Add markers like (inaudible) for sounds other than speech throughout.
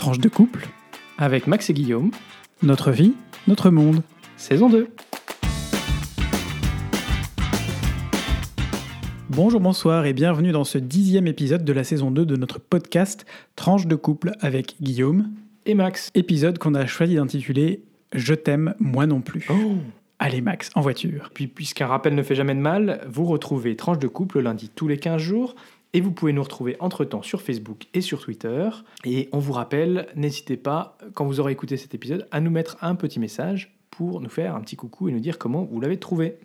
Tranche de couple, avec Max et Guillaume, notre vie, notre monde. saison 2. Bonjour, bonsoir et bienvenue dans ce dixième épisode de la saison 2 de notre podcast Tranche de couple avec Guillaume. Et Max. Épisode qu'on a choisi d'intituler Je t'aime, moi non plus. Oh Allez Max, en voiture. Puis, puisqu'un rappel ne fait jamais de mal, vous retrouvez Tranche de couple le lundi tous les 15 jours. Et vous pouvez nous retrouver entre-temps sur Facebook et sur Twitter. Et on vous rappelle, n'hésitez pas, quand vous aurez écouté cet épisode, à nous mettre un petit message pour nous faire un petit coucou et nous dire comment vous l'avez trouvé.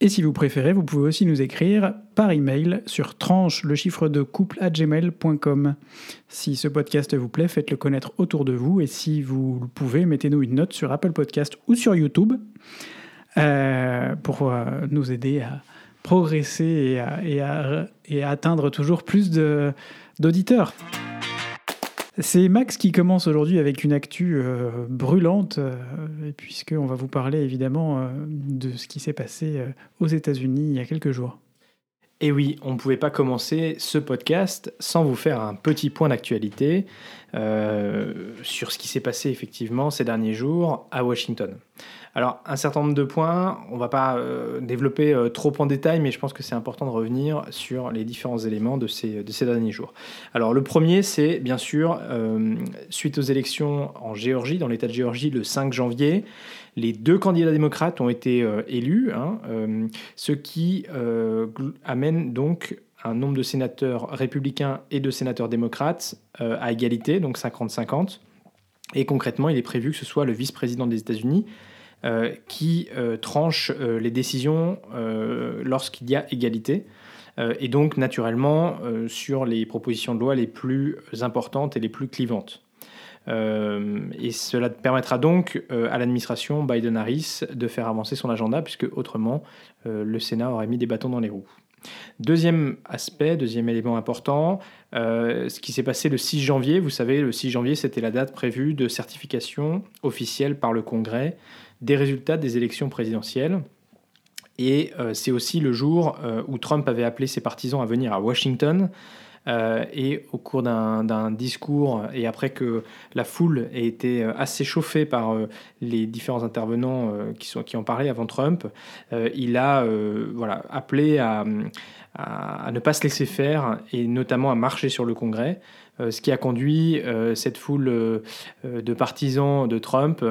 Et si vous préférez, vous pouvez aussi nous écrire par email sur tranche le chiffre de couple à gmail.com. Si ce podcast vous plaît, faites-le connaître autour de vous et si vous le pouvez, mettez-nous une note sur Apple Podcast ou sur YouTube euh, pour euh, nous aider à progresser et à, et atteindre toujours plus d'auditeurs. C'est Max qui commence aujourd'hui avec une actu euh, brûlante, euh, puisqu'on va vous parler évidemment euh, de ce qui s'est passé aux États-Unis il y a quelques jours. Et oui, on ne pouvait pas commencer ce podcast sans vous faire un petit point d'actualité euh, sur ce qui s'est passé effectivement ces derniers jours à Washington. Alors, un certain nombre de points, on ne va pas euh, développer euh, trop en détail, mais je pense que c'est important de revenir sur les différents éléments de ces, de ces derniers jours. Alors, le premier, c'est bien sûr, suite aux élections en Géorgie, dans l'État de Géorgie, le 5 janvier, les deux candidats démocrates ont été euh, élus, hein, euh, ce qui euh, amène donc un nombre de sénateurs républicains et de sénateurs démocrates à égalité, donc 50-50. Et concrètement, il est prévu que ce soit le vice-président des États-Unis qui tranche les décisions lorsqu'il y a égalité. Et donc, naturellement, sur les propositions de loi les plus importantes et les plus clivantes. Euh, et cela permettra donc euh, à l'administration Biden-Harris de faire avancer son agenda, puisque autrement, euh, le Sénat aurait mis des bâtons dans les roues. Deuxième aspect, deuxième élément important, ce qui s'est passé le 6 janvier. Vous savez, le 6 janvier, c'était la date prévue de certification officielle par le Congrès des résultats des élections présidentielles. Et c'est aussi le jour où Trump avait appelé ses partisans à venir à Washington. Euh, et au cours d'un discours, et après que la foule ait été euh, assez chauffée par euh, les différents intervenants qui, sont, qui ont parlé avant Trump, il a appelé à, ne pas se laisser faire et notamment à marcher sur le Congrès, ce qui a conduit cette foule de partisans de Trump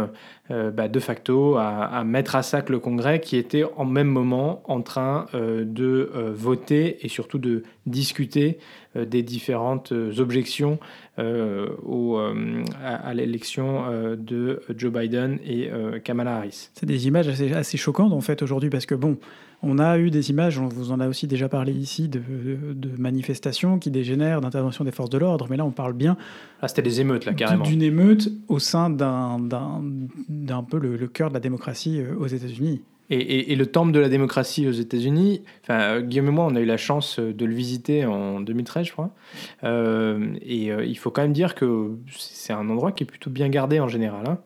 bah, de facto à, mettre à sac le Congrès qui était en même moment en train de voter et surtout de discuter des différentes euh, objections euh, au, euh, à, à l'élection euh, de Joe Biden et euh, Kamala Harris. C'est des images assez, assez choquantes en fait aujourd'hui parce que bon, on a eu des images, on vous en a aussi déjà parlé ici, de, de manifestations qui dégénèrent, d'intervention des forces de l'ordre, mais là on parle bien Ah, c'était des émeutes là carrément. d'une émeute au sein d'un d'un- d'un peu le, le cœur de la démocratie euh, aux États-Unis. Et, le temple de la démocratie aux États-Unis, enfin, euh, Guillaume et moi, on a eu la chance euh, de le visiter en 2013, je crois. Euh, et il faut quand même dire que c'est un endroit qui est plutôt bien gardé en général. hein.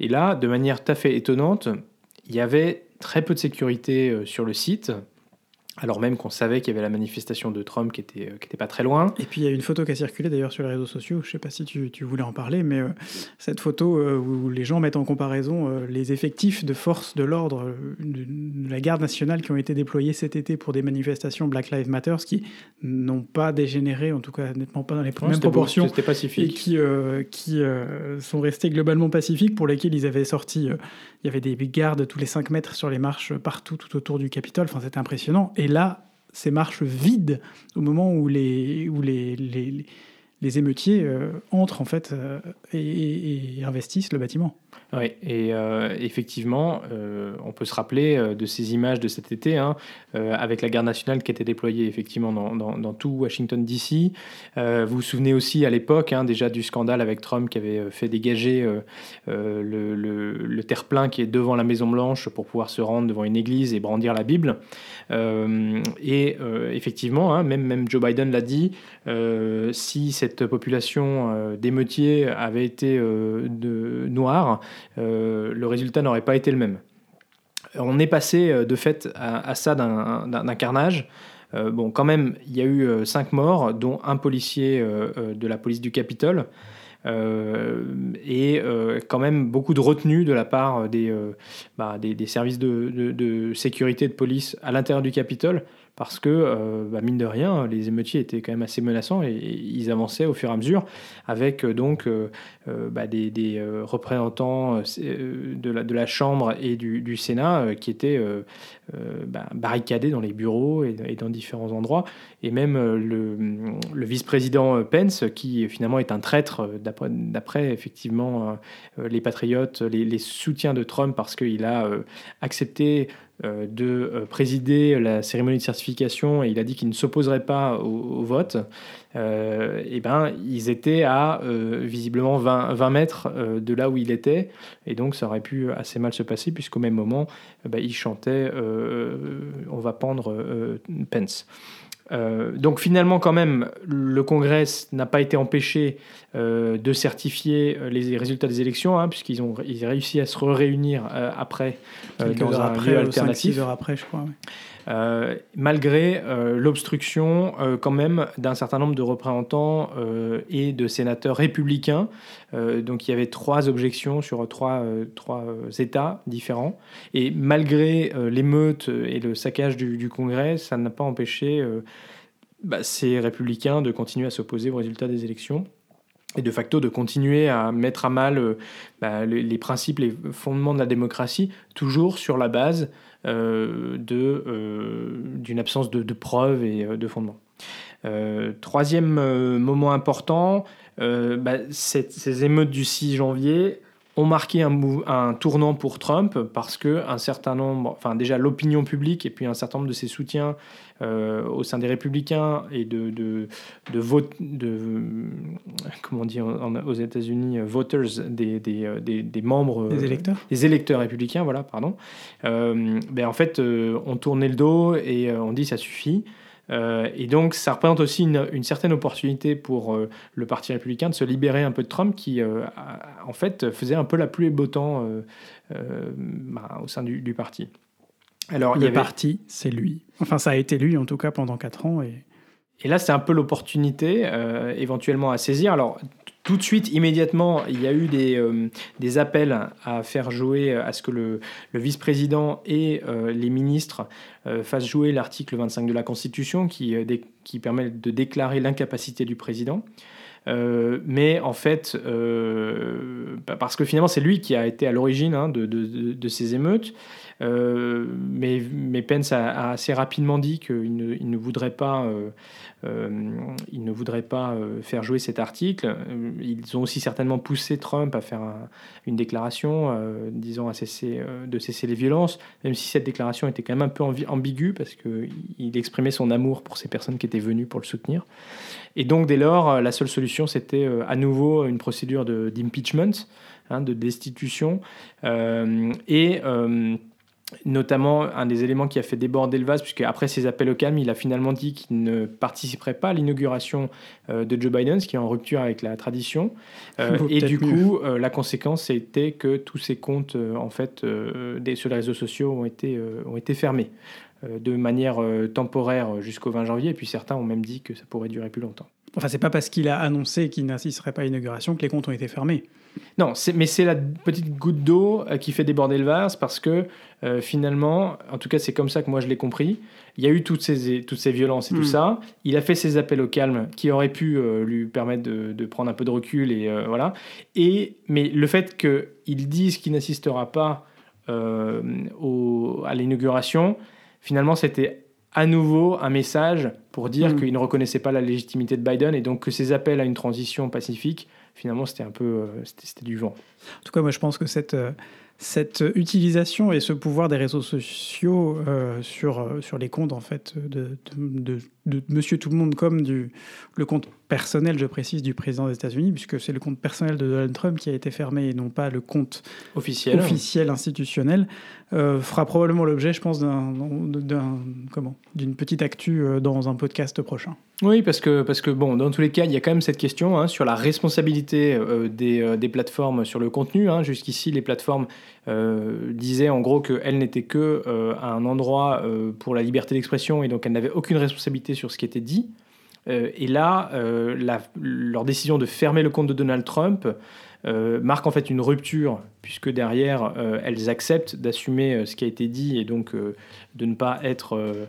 Et là, de manière tout à fait étonnante, il y avait très peu de sécurité sur le site, alors même qu'on savait qu'il y avait la manifestation de Trump qui était, euh, qui était pas très loin. Et puis il y a une photo qui a circulé d'ailleurs sur les réseaux sociaux, je sais pas si tu, tu voulais en parler, mais euh, cette photo euh, où les gens mettent en comparaison euh, les effectifs de forces de l'ordre de, de la garde nationale qui ont été déployés cet été pour des manifestations Black Lives Matter, qui n'ont pas dégénéré, en tout cas nettement pas dans les Non, mêmes c'était beau, proportions, C'était et pacifique. qui, qui sont restés globalement pacifiques, pour lesquels ils avaient sorti, il y avait des gardes tous les 5 mètres sur les marches partout, tout autour du Capitole, enfin c'était impressionnant. Et là, ces marches vides, au moment où les, émeutiers euh, entrent en fait euh, et, et- et investissent le bâtiment. Oui, et euh, effectivement, euh, on peut se rappeler euh, de ces images de cet été, hein, avec la garde nationale qui était déployée effectivement dans, tout Washington DC. Vous vous souvenez aussi à l'époque hein, déjà du scandale avec Trump qui avait fait dégager le, le- le terre-plein qui est devant la Maison Blanche pour pouvoir se rendre devant une église et brandir la Bible. Et effectivement, hein, même, même Joe Biden l'a dit, si cette population d'émeutiers avait été noire, le résultat n'aurait pas été le même. On est passé euh, de fait à, à ça d'un carnage. Euh, bon, quand même, il y a eu euh, cinq morts, dont un policier euh, euh, de la police du Capitole. et quand même beaucoup de retenue de la part des, bah, des, services de, de, sécurité de police à l'intérieur du Capitole parce que, euh, bah, mine de rien, les émeutiers étaient quand même assez menaçants et, ils avançaient au fur et à mesure avec euh, donc euh, des, représentants de la, Chambre et du, Sénat qui étaient bah, barricadés dans les bureaux et, dans différents endroits. Et même le, vice-président Pence, qui finalement est un traître d'après effectivement les patriotes, les, les, soutiens de Trump, parce qu'il a accepté euh, de euh, présider la cérémonie de certification et il a dit qu'il ne s'opposerait pas au, vote, euh, et ben, ils étaient à visiblement 20, 20 mètres de là où il était, et donc ça aurait pu assez mal se passer, puisqu'au même moment, ben, il chantait On va pendre Pence. Euh, donc finalement, quand même, le Congrès n'a pas été empêché euh, de certifier euh, les résultats des élections, hein, puisqu'ils ont ils réussi à se réunir après dans un lieu alternatif. 5, heures après, je crois. Euh, malgré euh, l'obstruction euh, quand même d'un certain nombre de représentants et de sénateurs républicains. donc il y avait trois objections sur trois, trois États différents. Et malgré l'émeute et le saccage du, Congrès, ça n'a pas empêché bah, ces républicains de continuer à s'opposer aux résultats des élections et de facto de continuer à mettre à mal bah, les, principes, les fondements de la démocratie, toujours sur la base euh, euh, d'une absence de, preuves et euh, de fondements. troisième moment important, bah, ces émeutes du 6 janvier ont marqué un, un, tournant pour Trump parce que un certain nombre, enfin déjà l'opinion publique et puis un certain nombre de ses soutiens euh, au sein des républicains et de, de, de vote, de, comment dit aux États-Unis, voters, des, des, des, des, membres. Des électeurs Des électeurs républicains, voilà, pardon. Euh, ben en fait, euh, on tournait le dos et on dit ça suffit. Euh, et donc, ça représente aussi une, certaine opportunité pour euh, le Parti républicain de se libérer un peu de Trump, qui, euh, en fait, faisait un peu la pluie et beau temps bah, au sein du, parti. Alors, le parti, c'est lui. Enfin, ça a été lui, en tout cas, pendant quatre ans. Et, et là, c'est un peu l'opportunité éventuellement à saisir. Alors, tout de suite, immédiatement, il y a eu des, euh, des appels à faire jouer, à ce que le, le vice-président et euh, les ministres euh, fassent jouer l'article 25 de la Constitution qui, qui permet de déclarer l'incapacité du président. Mais en fait, bah, parce que finalement c'est lui qui a été à l'origine hein, de, ces émeutes, mais, mais Pence a, assez rapidement dit qu'il ne, il voudrait pas euh, ils ne voudraient pas euh, faire jouer cet article. Euh, ils ont aussi certainement poussé Trump à faire une déclaration disant à de cesser les violences, même si cette déclaration était quand même un peu ambiguë parce qu'il exprimait son amour pour ces personnes qui étaient venues pour le soutenir. Et donc dès lors, la seule solution, c'était à nouveau une procédure d'impeachment, hein, de destitution. et notamment un des éléments qui a fait déborder le vase, puisque après ses appels au calme, il a finalement dit qu'il ne participerait pas à l'inauguration euh, de Joe Biden, ce qui est en rupture avec la tradition. (laughs) Euh, et du coup, euh, la conséquence était que tous ses comptes, en fait, des, sur les réseaux sociaux ont été, ont été fermés de manière temporaire jusqu'au 20 janvier, et puis certains ont même dit que ça pourrait durer plus longtemps. Enfin, c'est pas parce qu'il a annoncé qu'il n'assisterait pas à l'inauguration que les comptes ont été fermés. Non, mais c'est la petite goutte d'eau euh, qui fait déborder le vase parce que euh, finalement, en tout cas c'est comme ça que moi je l'ai compris, il y a eu toutes ces, toutes ces violences et tout hmm. ça, il a fait ses appels au calme qui auraient pu euh, lui permettre de, prendre un peu de recul et voilà. Et, mais le fait qu'il dise qu'il n'assistera pas au, à l'inauguration, finalement c'était à nouveau un message pour dire hmm. qu'il ne reconnaissait pas la légitimité de Biden et donc que ses appels à une transition pacifique finalement, c'était un peu euh, c'était du vent. En tout cas, moi, je pense que cette, euh, cette utilisation et ce pouvoir des réseaux sociaux euh, sur, sur les comptes en fait de, de, de, Monsieur Tout le Monde comme du le compte personnel, je précise, du président des États-Unis, puisque c'est le compte personnel de Donald Trump qui a été fermé et non pas le compte officiel, officiel institutionnel, fera probablement l'objet, je pense, d'une petite actu dans un podcast prochain. Oui, parce que, parce que bon, dans tous les cas, il y a quand même cette question hein, sur la responsabilité euh, des, euh, des, plateformes sur le contenu. Hein. Jusqu'ici, les plateformes euh, disaient en gros qu'elles n'étaient que un endroit pour la liberté d'expression et donc elles n'avaient aucune responsabilité sur ce qui était dit. Et là, leur décision de fermer le compte de Donald Trump marque en fait une rupture, puisque derrière, elles acceptent d'assumer ce qui a été dit et donc de ne pas être,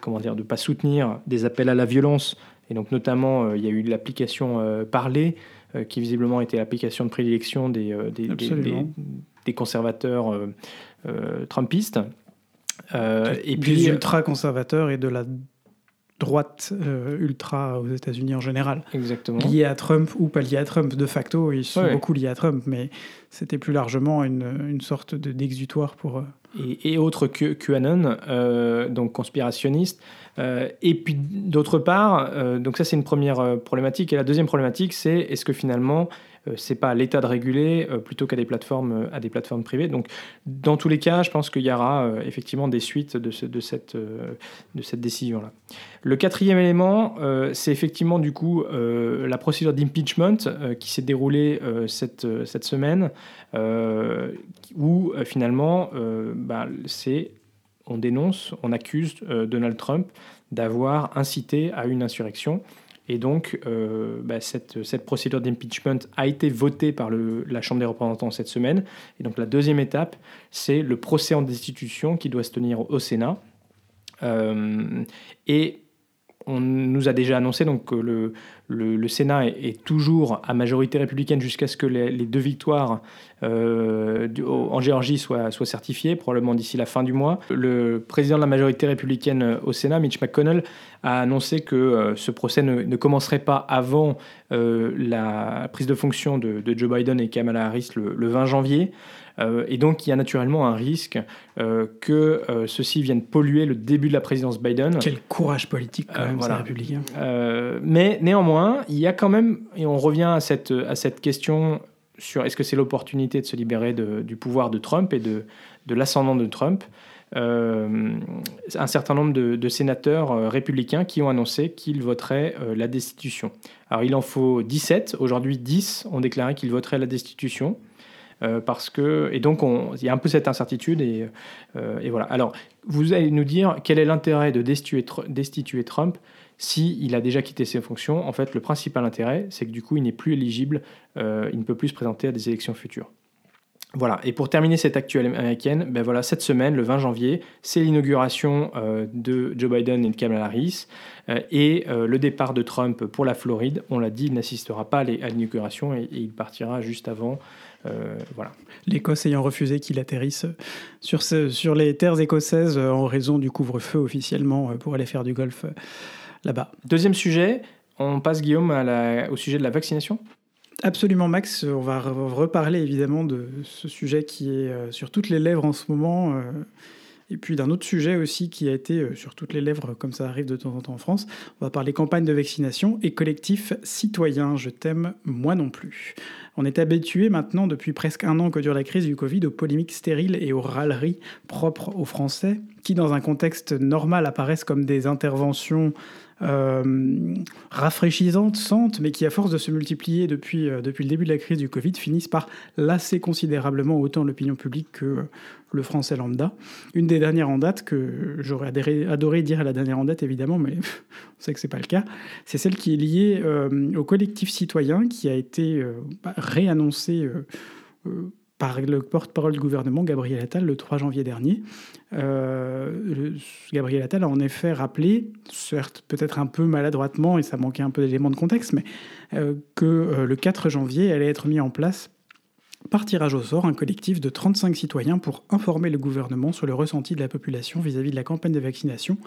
comment dire, de pas soutenir des appels à la violence. Et donc notamment, il y a eu l'application Parler, qui visiblement était l'application de prédilection des, des, des, conservateurs trumpistes. et puis ultra conservateurs et de la droite euh, ultra aux États-Unis en général. Exactement. Liés à Trump ou pas liés à Trump. De facto, ils sont beaucoup liés à Trump, mais c'était plus largement une, une sorte d'exutoire pour. eux. Et, et, autre que QAnon, euh, donc conspirationniste. Euh, et puis d'autre part, donc ça c'est une première problématique. Et la deuxième problématique, c'est est-ce que finalement euh, c'est pas à l'État de réguler euh, plutôt qu'à des plateformes euh, à des plateformes privées. Donc dans tous les cas, je pense qu'il y aura effectivement des suites de, ce, de cette, de cette décision-là. Le quatrième élément, c'est effectivement du coup la procédure d'impeachment qui s'est déroulée cette, semaine, où finalement, bah, on dénonce, on accuse Donald Trump d'avoir incité à une insurrection. Et donc, euh, bah, cette, procédure d'impeachment a été votée par la Chambre des représentants cette semaine. Et donc, la deuxième étape, c'est le procès en destitution qui doit se tenir au Sénat. Euh, et on nous a déjà annoncé donc, que le, le, Sénat est, toujours à majorité républicaine jusqu'à ce que les, deux victoires euh, en Géorgie soient, soient, certifiées, probablement d'ici la fin du mois. Le président de la majorité républicaine au Sénat, Mitch McConnell, a annoncé que euh, ce procès ne, commencerait pas avant euh, la prise de fonction de, Joe Biden et Kamala Harris le 20 janvier. Euh, et donc, il y a naturellement un risque euh, que euh, ceci vienne polluer le début de la présidence Biden. Quel courage politique, quand même, voilà. républicain. mais néanmoins, il y a quand même, et on revient à cette, à cette question sur est-ce que c'est l'opportunité de se libérer du pouvoir de Trump et de, de l'ascendant de Trump. un certain nombre de, sénateurs républicains qui ont annoncé qu'ils voteraient la destitution. Alors il en faut 17, aujourd'hui 10 ont déclaré qu'ils voteraient la destitution. Euh, parce que et donc il y a un peu cette incertitude et, euh, et, voilà. Alors vous allez nous dire quel est l'intérêt de destituer, destituer Trump si il a déjà quitté ses fonctions. En fait, le principal intérêt, c'est que du coup, il n'est plus éligible, euh, il ne peut plus se présenter à des élections futures. Voilà, et pour terminer cette actuelle américaine, ben voilà, cette semaine, le 20 janvier, c'est l'inauguration de Joe Biden et de Kamala Harris et le départ de Trump pour la Floride. On l'a dit, il n'assistera pas à l'inauguration et, il partira juste avant euh, voilà. L'Écosse ayant refusé qu'il atterrisse sur, les terres écossaises euh, en raison du couvre-feu officiellement euh, pour aller faire du golf là-bas. Deuxième sujet, on passe Guillaume au sujet de la vaccination Absolument Max, on va reparler évidemment de ce sujet qui est sur toutes les lèvres en ce moment et puis d'un autre sujet aussi qui a été euh, sur toutes les lèvres, comme ça arrive de temps en temps en France, on va parler campagne de vaccination et collectif citoyen. Je t'aime, moi non plus. On est habitué maintenant, depuis presque un an que dure la crise du Covid, aux polémiques stériles et aux râleries propres aux Français, qui dans un contexte normal apparaissent comme des interventions euh, rafraîchissantes, santes, mais qui, à force de se multiplier depuis, euh, depuis le début de la crise du Covid, finissent par lasser considérablement autant l'opinion publique que le français lambda. Une des dernières en date, que j'aurais adoré dire la dernière en date, évidemment, mais (laughs) on sait que c'est pas le cas, c'est celle qui est liée euh, au collectif citoyen qui a été bah, réannoncé par le porte-parole du gouvernement, Gabriel Attal, le 3 janvier dernier. Euh, Gabriel Attal a en effet rappelé, certes peut-être un peu maladroitement, et ça manquait un peu d'éléments de contexte, mais euh, que euh, le 4 janvier allait être mis en place par tirage au sort un collectif de 35 citoyens pour informer le gouvernement sur le ressenti de la population vis-à-vis -vis de la campagne de vaccination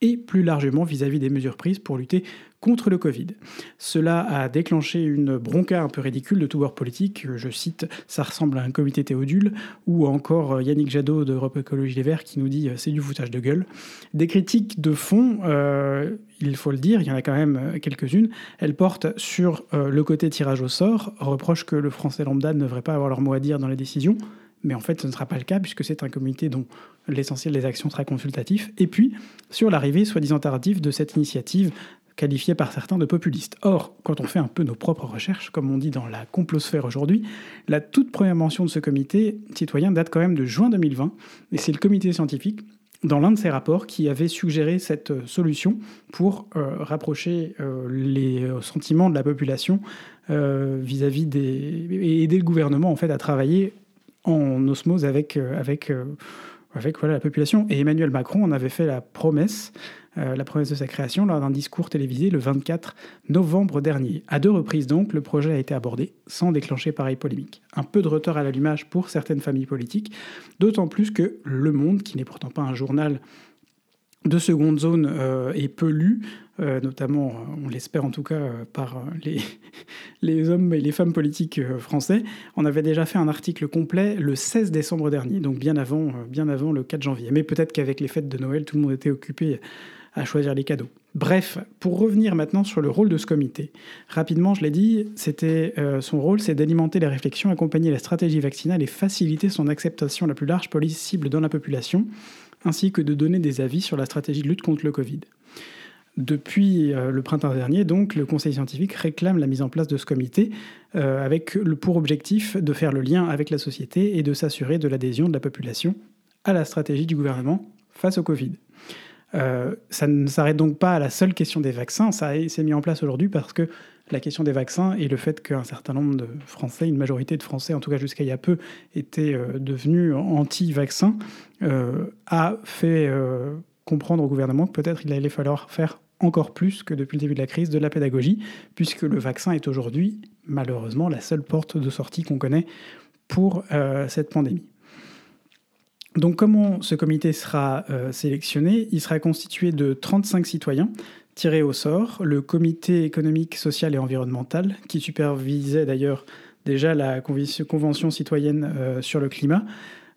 et plus largement vis-à-vis des mesures prises pour lutter contre le Covid. Cela a déclenché une bronca un peu ridicule de tout bord politique. Je cite, ça ressemble à un comité théodule, ou encore Yannick Jadot d'Europe Écologie Les Verts qui nous dit c'est du foutage de gueule. Des critiques de fond, euh, il faut le dire, il y en a quand même quelques-unes. Elles portent sur euh, le côté tirage au sort, reprochent que le français lambda ne devrait pas avoir leur mot à dire dans les décisions mais en fait ce ne sera pas le cas puisque c'est un comité dont l'essentiel des actions sera consultatif, et puis sur l'arrivée soi-disant tardive de cette initiative qualifiée par certains de populiste. Or, quand on fait un peu nos propres recherches, comme on dit dans la complosphère aujourd'hui, la toute première mention de ce comité citoyen date quand même de juin 2020, et c'est le comité scientifique dans l'un de ses rapports qui avait suggéré cette solution pour rapprocher les sentiments de la population vis-à-vis des et aider le gouvernement en fait à travailler en osmose avec avec avec voilà, la population. Et Emmanuel Macron en avait fait la promesse, euh, la promesse de sa création lors d'un discours télévisé le 24 novembre dernier. À deux reprises donc, le projet a été abordé sans déclencher pareille polémique. Un peu de retard à l'allumage pour certaines familles politiques, d'autant plus que Le Monde, qui n'est pourtant pas un journal de seconde zone euh, est peu lu, notamment, on l'espère en tout cas, euh, par les, (laughs) les hommes et les femmes politiques français. On avait déjà fait un article complet le 16 décembre dernier, donc bien avant, bien avant le 4 janvier. Mais peut-être qu'avec les fêtes de Noël, tout le monde était occupé à choisir les cadeaux. Bref, pour revenir maintenant sur le rôle de ce comité. Rapidement, je l'ai dit, c'était son rôle, c'est d'alimenter les réflexions, accompagner la stratégie vaccinale et faciliter son acceptation la plus large possible dans la population ainsi que de donner des avis sur la stratégie de lutte contre le Covid. Depuis euh, le printemps dernier, donc, le Conseil scientifique réclame la mise en place de ce comité euh, avec le, pour objectif de faire le lien avec la société et de s'assurer de l'adhésion de la population à la stratégie du gouvernement face au Covid. Euh, ça ne s'arrête donc pas à la seule question des vaccins, ça s'est mis en place aujourd'hui parce que la question des vaccins et le fait qu'un certain nombre de Français, une majorité de Français, en tout cas jusqu'à il y a peu, étaient euh, devenus anti-vaccins, a fait comprendre au gouvernement que peut-être il allait falloir faire encore plus que depuis le début de la crise de la pédagogie, puisque le vaccin est aujourd'hui malheureusement la seule porte de sortie qu'on connaît pour cette pandémie. Donc comment ce comité sera euh, sélectionné? Il sera constitué de 35 citoyens tirés au sort, le comité économique, social et environnemental, qui supervisait d'ailleurs déjà la convention citoyenne euh, sur le climat, euh,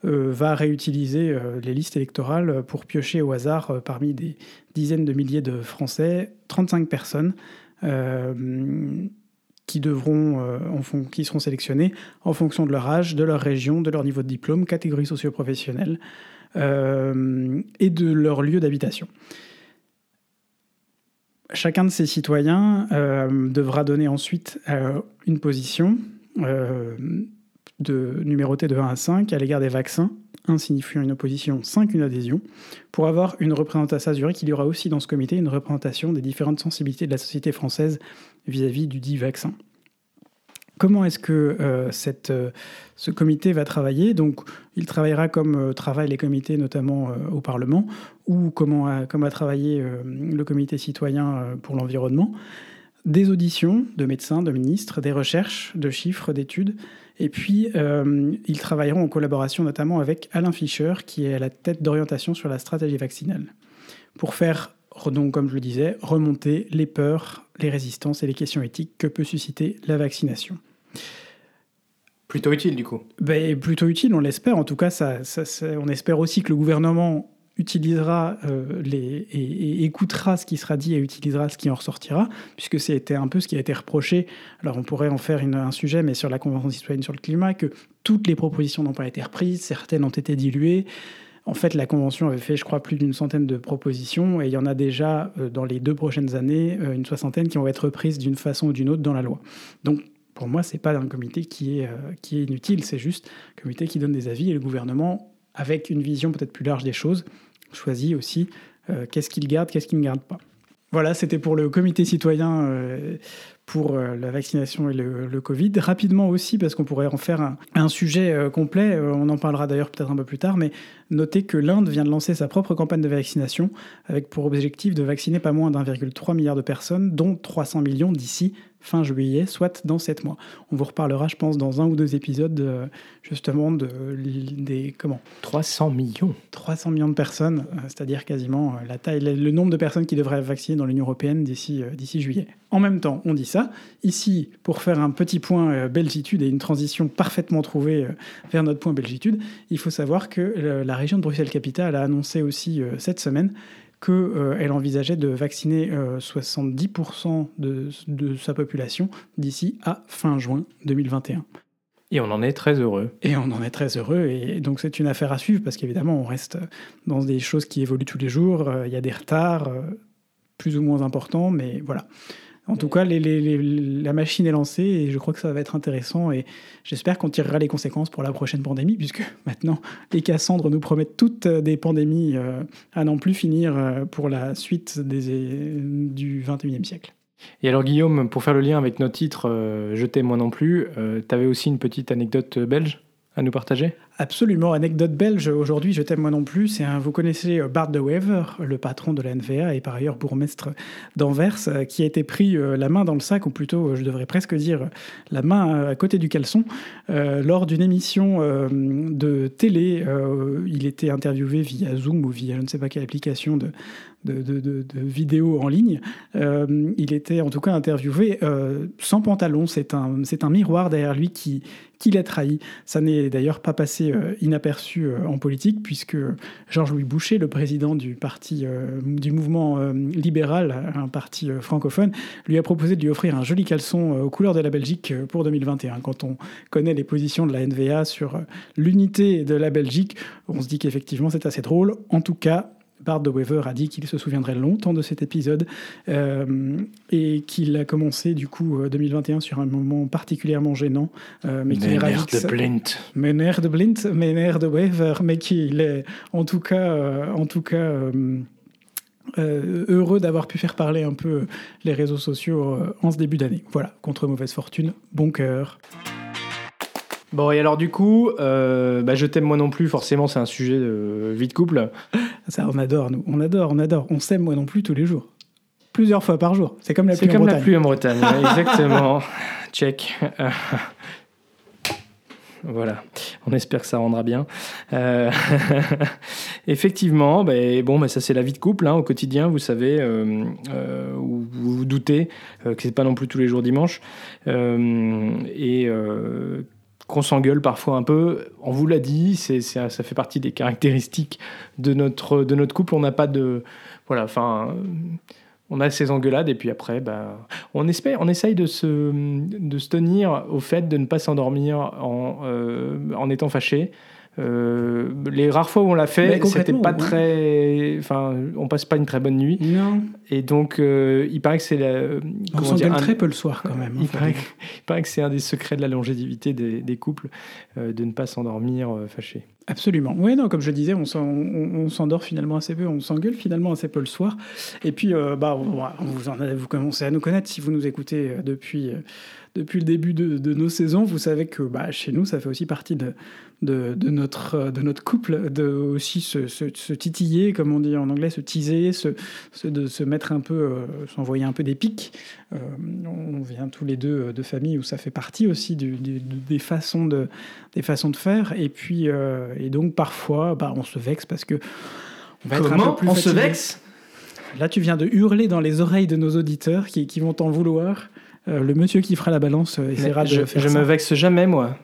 va réutiliser les listes électorales pour piocher au hasard parmi des dizaines de milliers de Français 35 personnes qui, devront, euh, qui seront sélectionnés en fonction de leur âge, de leur région, de leur niveau de diplôme, catégorie socio-professionnelle euh, et de leur lieu d'habitation. Chacun de ces citoyens euh, devra donner ensuite une position de numérotée de 1 à 5 à l'égard des vaccins 1 signifiant une opposition, 5 une adhésion. Pour avoir une représentation assurée qu'il y aura aussi dans ce comité une représentation des différentes sensibilités de la société française vis-à-vis du dit vaccin. Comment est-ce que euh, euh, ce comité va travailler? Donc, il travaillera comme euh, travaillent les comités, notamment au Parlement, ou comment comme a travaillé le comité citoyen pour l'environnement. Des auditions de médecins, de ministres, des recherches, de chiffres, d'études, et puis, euh, ils travailleront en collaboration notamment avec Alain Fischer, qui est à la tête d'orientation sur la stratégie vaccinale, pour faire, donc, comme je le disais, remonter les peurs, les résistances et les questions éthiques que peut susciter la vaccination. Plutôt utile, du coup. Ben, plutôt utile, on l'espère. En tout cas, ça, on espère aussi que le gouvernement utilisera euh, les, et, écoutera ce qui sera dit et utilisera ce qui en ressortira, puisque c'était un peu ce qui a été reproché. Alors on pourrait en faire un sujet, mais sur la Convention citoyenne sur le climat, que toutes les propositions n'ont pas été reprises, certaines ont été diluées. En fait, la Convention avait fait, je crois, plus d'une centaine de propositions, et il y en a déjà, euh, dans les deux prochaines années, euh, une soixantaine qui vont être reprises d'une façon ou d'une autre dans la loi. Donc, pour moi, c'est pas un comité qui est, qui est inutile, c'est juste un comité qui donne des avis, et le gouvernement avec une vision peut-être plus large des choses, choisit aussi euh, qu'est-ce qu'il garde, qu'est-ce qu'il ne garde pas. Voilà, c'était pour le comité citoyen euh, pour euh, la vaccination et le, Covid. Rapidement aussi, parce qu'on pourrait en faire un, sujet complet, on en parlera d'ailleurs peut-être un peu plus tard, mais notez que l'Inde vient de lancer sa propre campagne de vaccination, avec pour objectif de vacciner pas moins d'1,3 milliard de personnes, dont 300 millions d'ici fin juillet, soit dans 7 mois. On vous reparlera, je pense, dans un ou deux épisodes, euh, justement, de, des... Comment? 300 millions 300 millions de personnes, euh, c'est-à-dire quasiment euh, la taille, le nombre de personnes qui devraient être vaccinées dans l'Union européenne d'ici d'ici juillet. En même temps, on dit ça. Ici, pour faire un petit point belgitude et une transition parfaitement trouvée vers notre point belgitude, il faut savoir que la région de Bruxelles-Capitale a annoncé aussi cette semaine qu'elle euh, envisageait de vacciner 70% euh, de, sa population d'ici à fin juin 2021. Et on en est très heureux. Et on en est très heureux. Et donc c'est une affaire à suivre parce qu'évidemment on reste dans des choses qui évoluent tous les jours. Euh, il y a des retards plus ou moins importants, mais voilà. En tout cas, la machine est lancée et je crois que ça va être intéressant et j'espère qu'on tirera les conséquences pour la prochaine pandémie, puisque (laughs) maintenant, les Cassandres nous promettent toutes des pandémies euh, à n'en plus finir euh, pour la suite du 21e siècle. Et alors Guillaume, pour faire le lien avec nos titres euh, Je t'aime moi non plus, tu avais aussi une petite anecdote belge? À nous partager? Absolument, anecdote belge aujourd'hui, je t'aime moi non plus. C'est un, vous connaissez euh, Bart de Wever, le patron de la NVA et par ailleurs bourgmestre d'Anvers, euh, qui a été pris euh, la main dans le sac, ou plutôt, je devrais presque dire, la main à côté du caleçon, lors d'une émission de télé. Il était interviewé via Zoom ou via je ne sais pas quelle application de, de, vidéos en ligne. Euh, il était en tout cas interviewé euh, sans pantalon. C'est un, c'est un miroir derrière lui qui, qui l'a trahi. Ça n'est d'ailleurs pas passé euh, inaperçu en politique, puisque Georges-Louis Boucher, le président du parti du mouvement libéral, un parti francophone, lui a proposé de lui offrir un joli caleçon aux couleurs de la Belgique pour 2021. Quand on connaît les positions de la NVA sur l'unité de la Belgique, on se dit qu'effectivement c'est assez drôle. En tout cas, Bart de Wever a dit qu'il se souviendrait longtemps de cet épisode euh, et qu'il a commencé du coup euh, 2021 sur un moment particulièrement gênant, euh, mais qu'il est ravi que ça- Blint. Meneer de de Wever, mais qu'il est en tout cas, euh, en tout cas euh, euh, heureux d'avoir pu faire parler un peu les réseaux sociaux euh, en ce début d'année. Voilà, contre mauvaise fortune, bon cœur. Bon, et alors du coup, euh, bah, je t'aime moi non plus, forcément, c'est un sujet de vie de couple. (laughs) Ça, on adore, nous. On adore, on adore. On s'aime, moi non plus, tous les jours. Plusieurs fois par jour. C'est comme la C'est pluie en comme la Bretagne. pluie en Bretagne, ouais, exactement. (laughs) Check. Euh, Voilà, on espère que ça rendra bien. Euh, (laughs) Effectivement, ben, bon, ben, ça c'est la vie de couple hein, au quotidien, vous savez, euh, euh, vous vous doutez que c'est pas non plus tous les jours dimanche, et qu'on s'engueule parfois un peu. On vous l'a dit, c'est, ça fait partie des caractéristiques de notre, de notre couple. On n'a pas de, voilà, enfin, on a ces engueulades et puis après, ben, on, espère, on essaye de se, de se tenir au fait de ne pas s'endormir en, euh, en étant fâché. Euh, les rares fois où on l'a fait, c'était pas ouais. très. Enfin, on passe pas une très bonne nuit. Non, Et donc, euh, il paraît que c'est la. on comment dire, s'engueule un- très peu le soir quand même. il paraît, que, (laughs) il paraît que c'est un des secrets de la longévité des, des couples, euh, de ne pas s'endormir euh, fâché. Absolument. Oui, non, comme je le disais, on s'en- on- on s'endort finalement assez peu, on s'engueule finalement assez peu le soir. Et puis, euh, bah, on- vous, en vous commencez à nous connaître si vous nous écoutez euh, depuis, euh, depuis le début de, de nos saisons. Vous savez que bah, chez nous, ça fait aussi partie de, de, de notre, euh, de notre couple, de aussi se, se- se titiller, comme on dit en anglais, se teaser, se, se- de se mettre un peu, euh, s'envoyer un peu des pics. Euh, on vient tous les deux de familles où ça fait partie aussi du- du- des, façons de, des façons de faire. Et puis, euh, et donc parfois, bah, on se vexe parce que on va être un peu plus fatigué. Là, tu viens de hurler dans les oreilles de nos auditeurs qui, qui vont t'en vouloir. Euh, le monsieur qui fera la balance essaiera Mais de je, faire je ça. me vexe jamais, moi.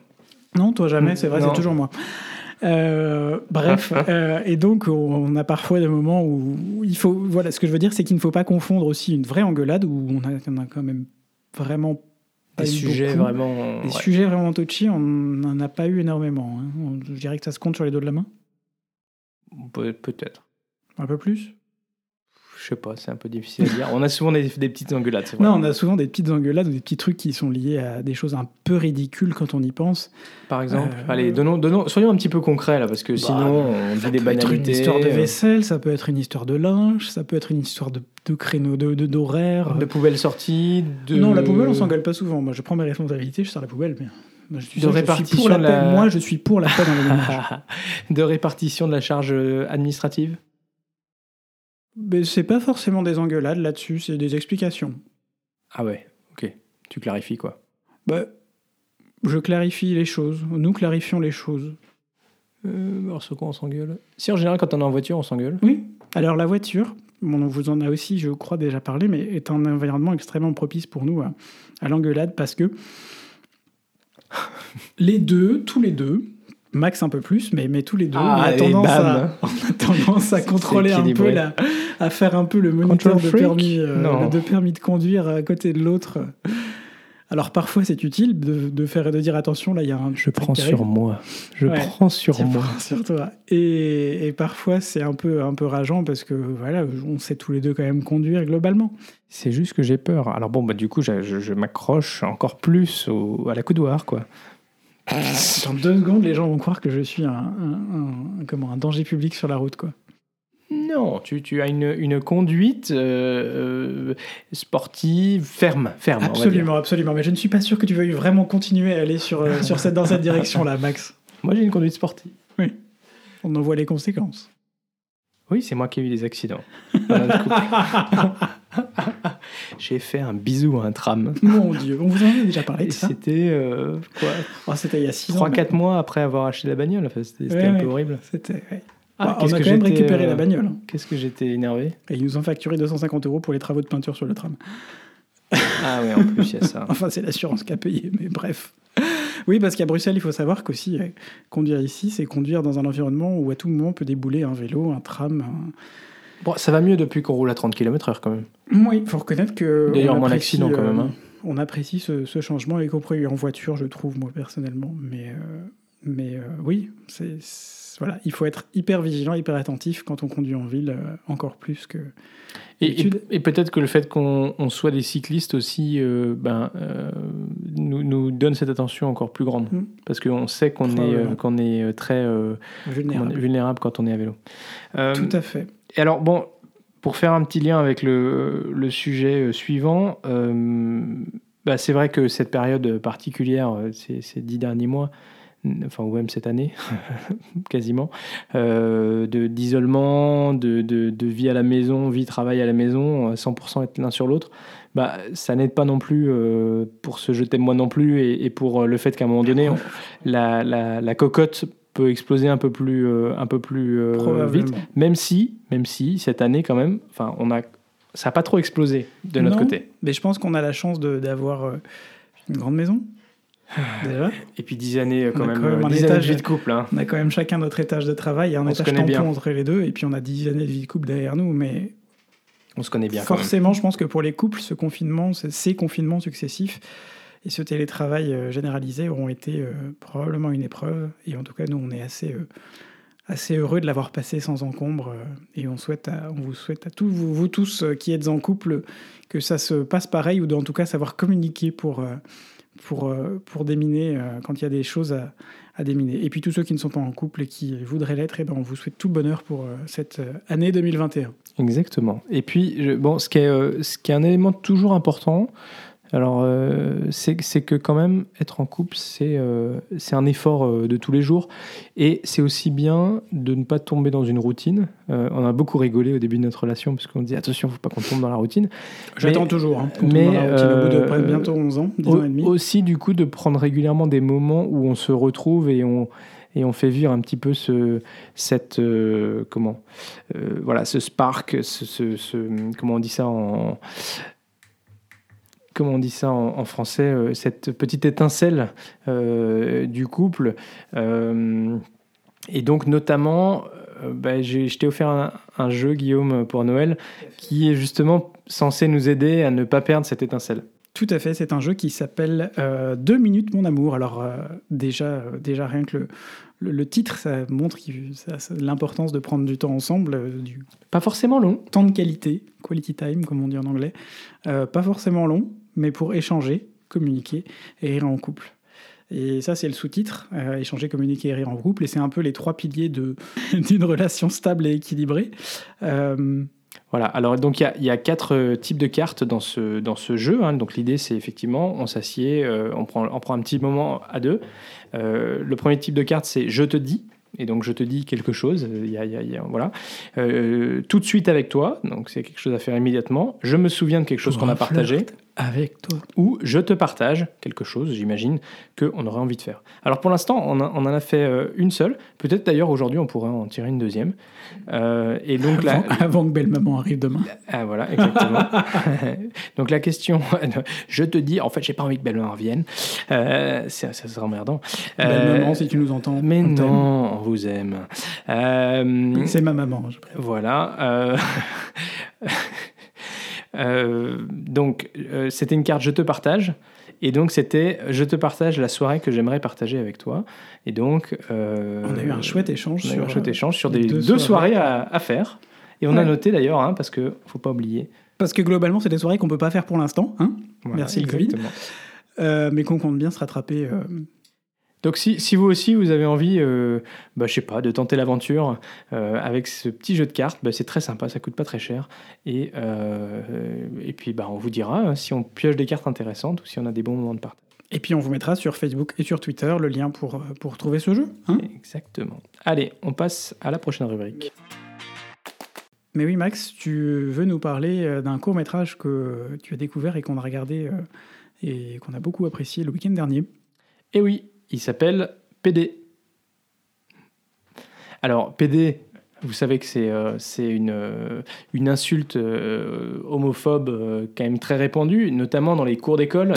Non, toi jamais, c'est vrai, c'est toujours moi. Euh, bref, euh, et donc on a parfois des moments où il faut. Voilà, ce que je veux dire, c'est qu'il ne faut pas confondre aussi une vraie engueulade où on a, on a quand même vraiment Des sujets beaucoup. vraiment. Des ouais. sujets vraiment touchy, on n'en a pas eu énormément. hein. Je dirais que ça se compte sur les doigts de la main. Pe- Peut-être. Un peu plus Je sais pas, c'est un peu difficile à dire. On a souvent des, des petites engueulades, vrai. Non, on a souvent des petites engueulades ou des petits trucs qui sont liés à des choses un peu ridicules quand on y pense. Par exemple, Euh, allez, donnons, donnons, soyons un petit peu concrets là, parce que Bah, sinon on Ça dit des peut être une banalités. histoire de vaisselle, ça peut être une histoire de linge, ça peut être une histoire de, de créneau, de d'horaire. de poubelles sorties, de. Non, la poubelle, on s'engueule pas souvent. Moi, je prends mes responsabilités, je sors la poubelle. Mais... Je suis De sûr, je suis répartition pour la Moi, je suis pour la paix dans les (laughs) ménages. de répartition de la charge euh, administrative? Mais c'est pas forcément des engueulades là-dessus, c'est des explications. Ah ouais, ok. Tu clarifies quoi? Bah, je clarifie les choses. Nous clarifions les choses. Euh, alors sur quoi on s'engueule? Si en général quand on est en voiture on s'engueule. Oui. Alors la voiture, bon, on vous en a aussi, je crois, déjà parlé, mais est un environnement extrêmement propice pour nous à, à l'engueulade parce que (laughs) les deux, tous les deux, Max un peu plus, mais, mais tous les deux, Ah, (laughs) on, a tendance à, on a tendance à contrôler un peu, la, à faire un peu le moniteur de permis, euh, de permis de conduire à côté de l'autre. Alors parfois c'est utile de, de faire de dire attention là il y a un Je truc prends sur arrive. moi. Je Ouais, prends sur moi. prends sur toi. Et, et parfois c'est un peu un peu rageant parce que voilà on sait tous les deux quand même conduire globalement. C'est juste que j'ai peur. Alors bon, bah, du coup, je, je- je m'accroche encore plus au- à la coudoir, quoi. Dans deux secondes les gens vont croire que je suis un, un- un- comment un danger public sur la route quoi. Non, tu, tu as une, une conduite euh, euh, sportive ferme, ferme. Absolument absolument. Mais je ne suis pas sûr que tu veuilles vraiment continuer à aller sur euh, sur cette dans cette direction là Max. (laughs) Moi, j'ai une conduite sportive. On en voit les conséquences. Oui, c'est moi qui ai eu des accidents. (laughs) (laughs) j'ai fait un bisou à un tram. Mon Dieu, on vous en a déjà parlé Et de ça. c'était euh, quoi Oh, c'était il y a 6 ans. 3-4 mois après avoir acheté la bagnole. Enfin, c'était Ouais, un ouais. peu horrible. C'était. ouais. Ah, Bah, on a quand même récupéré euh, la bagnole. hein. Qu'est-ce que j'étais énervé Et ils nous ont facturé 250 euros pour les travaux de peinture sur le tram. Ah oui, en plus, il y a ça. (laughs) Enfin, c'est l'assurance qui a payé, mais bref. Oui, parce qu'à Bruxelles, il faut savoir qu'aussi, euh, conduire ici, c'est conduire dans un environnement où à tout moment peut débouler un vélo, un tram. un- Bon, ça va mieux depuis qu'on roule à 30 km/h quand même. Oui, il faut reconnaître que. D'ailleurs, moins apprécie, d'accidents, quand euh, même, hein. On apprécie ce, ce changement, y compris en voiture, je trouve, moi, personnellement. Mais, euh, mais euh, oui, c'est. Voilà, il faut être hyper vigilant, hyper attentif quand on conduit en ville, euh, encore plus que. Et, et- D'habitude- et peut-être que le fait qu'on on soit des cyclistes aussi euh, ben, euh, nous, nous donne cette attention encore plus grande. Mm. Parce qu'on sait qu'on est, euh, qu'on est euh, très euh, Vulnérable. vulnérable quand on est à vélo. Euh, Tout à fait. Et alors, bon, pour faire un petit lien avec le, le sujet euh, suivant, euh, bah, c'est vrai que cette période particulière, euh, ces, ces dix derniers mois, enfin, ou même cette année, (laughs) quasiment, euh, d'isolement, de, de, de vie à la maison, vie travail à la maison, euh, 100% être l'un sur l'autre, bah, ça n'aide pas non plus euh, pour se jeter moi non plus et, et pour le fait qu'à un moment donné, on- la, la, la cocotte peut exploser un peu plus, euh, un peu plus euh, vite. Même si, même si cette année quand même, enfin, on a, ça n'a pas trop explosé de notre Non. côté. Mais je pense qu'on a la chance d'avoir euh, une grande maison. (sighs) Déjà, Et puis dix années quand On même, quand même années de vie de couple. Hein. on a quand même chacun notre étage de travail et un On étage tampon bien. entre les deux, et puis on a 10 années de vie de couple derrière nous. Mais On se connaît bien quand même. forcément, je pense que pour les couples, ce confinement, ce- ces confinements successifs et ce télétravail euh, généralisé auront été euh, probablement une épreuve. Et en tout cas, nous, on est assez, euh, assez heureux de l'avoir passé sans encombre. et on, souhaite on vous souhaite à tous, vous, tous qui êtes en couple, que ça se passe pareil, ou en tout cas savoir communiquer pour, pour, pour déminer quand il y a des choses à, déminer. Et puis tous ceux qui ne sont pas en couple et qui voudraient l'être, eh ben, on vous souhaite tout bonheur pour cette année 2021. Exactement. Et puis, bon, ce qui est, ce qui est un élément toujours important, alors, euh, c'est que quand même, être en couple, c'est euh, un effort euh, de tous les jours. Et c'est aussi bien de ne pas tomber dans une routine. On a beaucoup rigolé au début de notre relation, parce qu'on dit attention, il ne faut pas qu'on tombe dans la routine. J'attends toujours. Hein, mais, tombe dans la routine au bout de près- bientôt 11 ans, 10 ans et demi. Au- Aussi, du coup, de prendre régulièrement des moments où on se retrouve et on, et on fait vivre un petit peu ce, cette, euh, comment, euh, voilà, ce spark, ce, ce- ce- comment on dit ça en, comment on dit ça en, en français, euh, cette petite étincelle euh, du couple. Euh, et donc, notamment, bah, j'ai- je t'ai offert un, un jeu, Guillaume, pour Noël, qui est justement censé nous aider à ne pas perdre cette étincelle. Tout à fait, c'est un jeu qui s'appelle Deux minutes mon amour. Alors déjà, déjà rien que le, le, titre, ça montre l'importance de prendre du temps ensemble, du Pas forcément long. temps de qualité, quality time comme on dit en anglais. Euh, pas forcément long, mais pour échanger, communiquer et rire en couple. Et ça, c'est le sous-titre, euh, échanger, communiquer et rire en couple. Et c'est un peu les trois piliers (laughs) d'une relation stable et équilibrée. Euh, Voilà, alors donc il y a, il y a quatre euh, types de cartes dans ce, dans ce jeu. hein. Donc l'idée c'est effectivement, on s'assied, euh, on, prend, on prend un petit moment à deux. Le premier type de carte c'est je te dis. Et donc je te dis quelque chose, y a, y a- il y a- voilà. Tout de suite avec toi, donc c'est quelque chose à faire immédiatement. Je me souviens de quelque chose qu'on a partagé. flirt avec toi. ou je te partage quelque chose, j'imagine, qu'on aurait envie de faire. Alors pour l'instant, on, en a fait euh, une seule. Peut-être d'ailleurs aujourd'hui, on pourrait en tirer une deuxième. Euh, et donc Avant, (laughs) avant que belle maman arrive demain. ah, voilà, exactement. (laughs) donc la question, (laughs) je te dis, en fait, j'ai pas envie que belle-maman revienne. Euh, ça serait emmerdant. Belle Euh, maman, si tu nous entends. mais on non, on vous aime. C'est ma maman. je voilà. Euh, donc, euh, c'était une carte Je te partage. Et donc, c'était Je te partage la soirée que j'aimerais partager avec toi. Et donc. euh, On a eu un chouette échange on a eu sur, un chouette échange sur les des deux deux, soirées. soirées, à, à faire. Et on a noté d'ailleurs, hein, parce que faut pas oublier. Parce que globalement, c'est des soirées qu'on peut pas faire pour l'instant, hein, Voilà, Merci, le Covid. euh, mais qu'on compte bien se rattraper. euh, Donc si, si vous aussi vous avez envie, euh, bah, je sais pas, de tenter l'aventure euh, avec ce petit jeu de cartes, bah, c'est très sympa, ça coûte pas très cher. Et, euh, et puis bah, on vous dira hein, si on pioche des cartes intéressantes ou si on a des bons moments de partage. Et puis on vous mettra sur Facebook et sur Twitter le lien pour, euh, pour trouver ce jeu. hein? Exactement. Allez, on passe à la prochaine rubrique. Mais oui, Max, tu veux nous parler d'un court métrage que tu as découvert et qu'on a regardé et qu'on a beaucoup apprécié le week-end dernier. Et oui, il s'appelle PD. Alors PD, vous savez que c'est euh, une, euh, une insulte euh, homophobe quand même très répandue, notamment dans les cours d'école.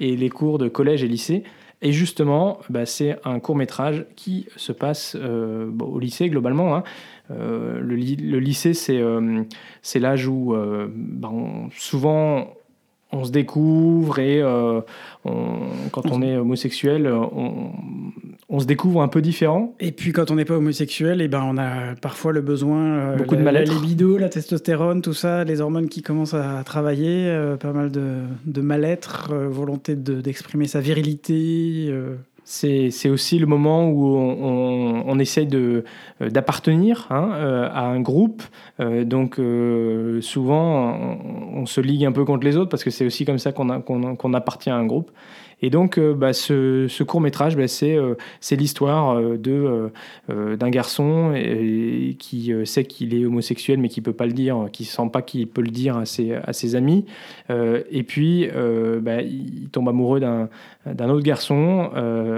Et les cours de collège et lycée. Et justement, bah, c'est un court métrage qui se passe bon, au lycée globalement. hein. Le, ly- le lycée, c'est l'âge où bah, on- souvent on se découvre et euh, on- quand On est homosexuel, on, on se découvre un peu différent. Et puis quand on n'est pas homosexuel, et ben on a parfois le besoin, euh, Beaucoup de la, la libido, la testostérone, tout ça, les hormones qui commencent à travailler, euh, pas mal de, de mal-être, volonté de- d'exprimer sa virilité. C'est aussi le moment où on, on- on euh, d'appartenir hein, euh, à un groupe. Euh, donc euh, souvent, on, se ligue un peu contre les autres parce que c'est aussi comme ça qu'on, qu'on appartient à un groupe. Et donc, euh, bah, ce, ce court métrage, bah, c'est, euh, c'est l'histoire euh, de, d'un garçon et- et qui sait qu'il est homosexuel mais qui peut pas le dire, qui sent pas qu'il peut le dire à ses, à ses amis. Et puis, bah, il tombe amoureux d'un, d'un autre garçon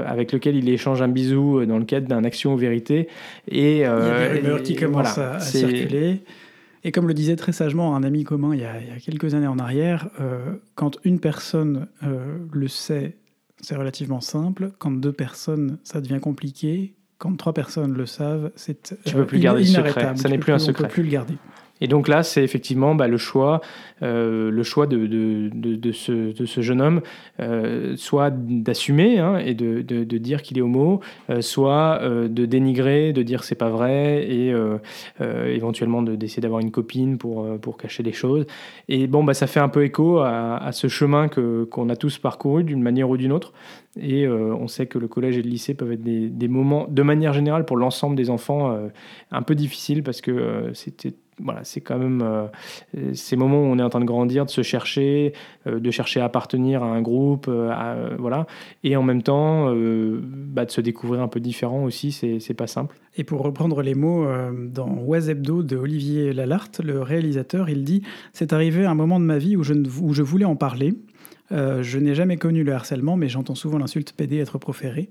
avec lequel il échange un bisou dans le cadre d'un action ou vérité. Et, Il y a des rumeurs qui commencent voilà, à, circuler. Et comme le disait très sagement un ami commun il y a, il y a quelques années en arrière, euh, quand une personne euh, le sait, c'est relativement simple. Quand deux personnes, ça devient compliqué. Quand trois personnes le savent, c'est Tu peux plus in- garder le secret. inarrêtable. Ça Tu n'est peux plus un On secret. peut plus le garder. Et donc là, c'est effectivement bah, le choix, euh, le choix de, ce, jeune homme, euh, soit d'assumer hein, et de, dire qu'il est homo, euh, soit de dénigrer, de dire c'est pas vrai et éventuellement de- d'essayer d'avoir une copine pour, cacher des choses. Et bon, bah, ça fait un peu écho à, ce chemin que qu'on a tous parcouru d'une manière ou d'une autre. Et on sait que le collège et le lycée peuvent être des, moments, de manière générale, pour l'ensemble des enfants, un peu difficiles parce que c'était voilà, c'est quand même euh, ces moments où on est en train de grandir, de se chercher, euh, de chercher à appartenir à un groupe, euh, voilà, et en même temps bah, de se découvrir un peu différent aussi, c'est pas simple. Et pour reprendre les mots dans Was Hebdo de Olivier Lalarte, le réalisateur, il dit C'est arrivé un moment de ma vie où je, ne- où je voulais en parler. Je n'ai jamais connu le harcèlement, mais j'entends souvent l'insulte PD être proférée.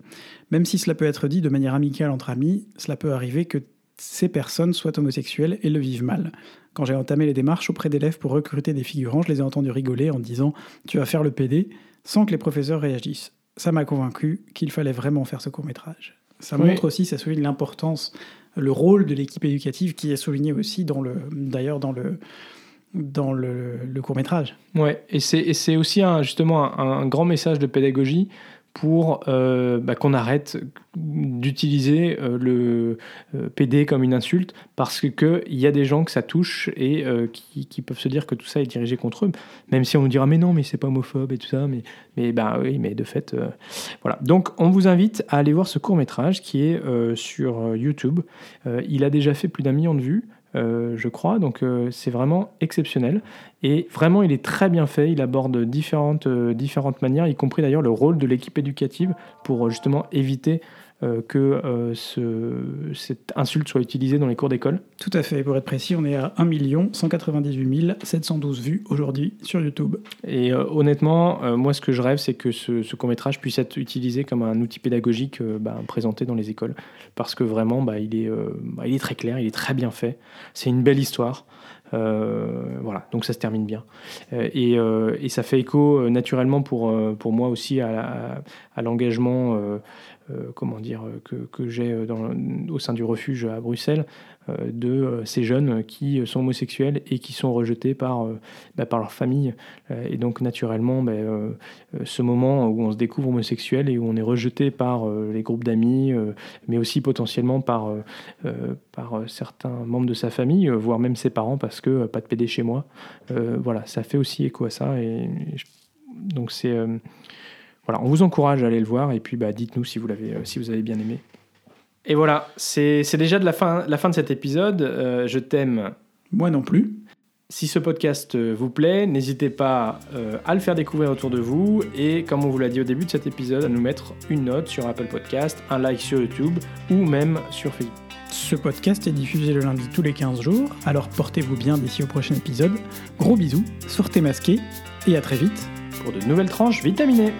Même si cela peut être dit de manière amicale entre amis, cela peut arriver que ces personnes soient homosexuelles et le vivent mal. Quand j'ai entamé les démarches auprès d'élèves pour recruter des figurants, je les ai entendus rigoler en disant Tu vas faire le PD sans que les professeurs réagissent. Ça m'a convaincu qu'il fallait vraiment faire ce court-métrage. Ça Oui. montre aussi, ça souligne l'importance, le rôle de l'équipe éducative qui est souligné aussi dans le, d'ailleurs dans le, dans le, le court-métrage. Ouais, et c'est et c'est aussi un, justement un, un grand message de pédagogie pour euh, bah, qu'on arrête d'utiliser euh, le euh, PD comme une insulte parce que il y a des gens que ça touche et qui, peuvent se dire que tout ça est dirigé contre eux, même si on nous dira mais non mais c'est pas homophobe et tout ça, mais mais bah oui mais de fait voilà. Donc on vous invite à aller voir ce court métrage qui est sur YouTube. Il a déjà fait plus d'un million de vues. Euh, je crois, donc euh, c'est vraiment exceptionnel. Et vraiment, il est très bien fait. Il aborde différentes, euh, différentes manières, y compris d'ailleurs le rôle de l'équipe éducative pour justement éviter que euh, ce- cette insulte soit utilisée dans les cours d'école. Tout à fait, pour être précis, on est à 1 198 712 vues aujourd'hui sur YouTube. Et euh, honnêtement, euh, moi, ce que je rêve, c'est que ce, ce court-métrage puisse être utilisé comme un outil pédagogique euh, bah, présenté dans les écoles. Parce que vraiment, bah, il, est, euh, bah, il est très clair, il est très bien fait. C'est une belle histoire. Euh, voilà, donc ça se termine bien. Euh, et, euh, et ça fait écho euh, naturellement pour, euh, pour moi aussi à, l'engagement euh, euh, comment dire, euh, que, que j'ai euh, au sein du refuge à Bruxelles, de ces jeunes qui sont homosexuels et qui sont rejetés par, bah, par leur famille. et donc naturellement, bah, ce moment où on se découvre homosexuel et où on est rejeté par les groupes d'amis, mais aussi potentiellement par, par certains membres de sa famille, voire même ses parents, parce que pas de PD chez moi. voilà, ça fait aussi écho à ça. Et, donc c'est voilà, on vous encourage à aller le voir et puis bah, dites-nous si vous l'avez, si vous avez bien aimé. Et voilà, c'est déjà de la fin, la fin de cet épisode. Euh, je t'aime. Moi non plus. Si ce podcast euh, vous plaît, n'hésitez pas euh, à le faire découvrir autour de vous et, comme on vous l'a dit au début de cet épisode, à nous mettre une note sur Apple Podcast, un like sur YouTube ou même sur Facebook. Ce podcast est diffusé le lundi tous les 15 jours, alors portez-vous bien d'ici au prochain épisode. Gros bisous, sortez masqués et à très vite pour de nouvelles tranches vitaminées.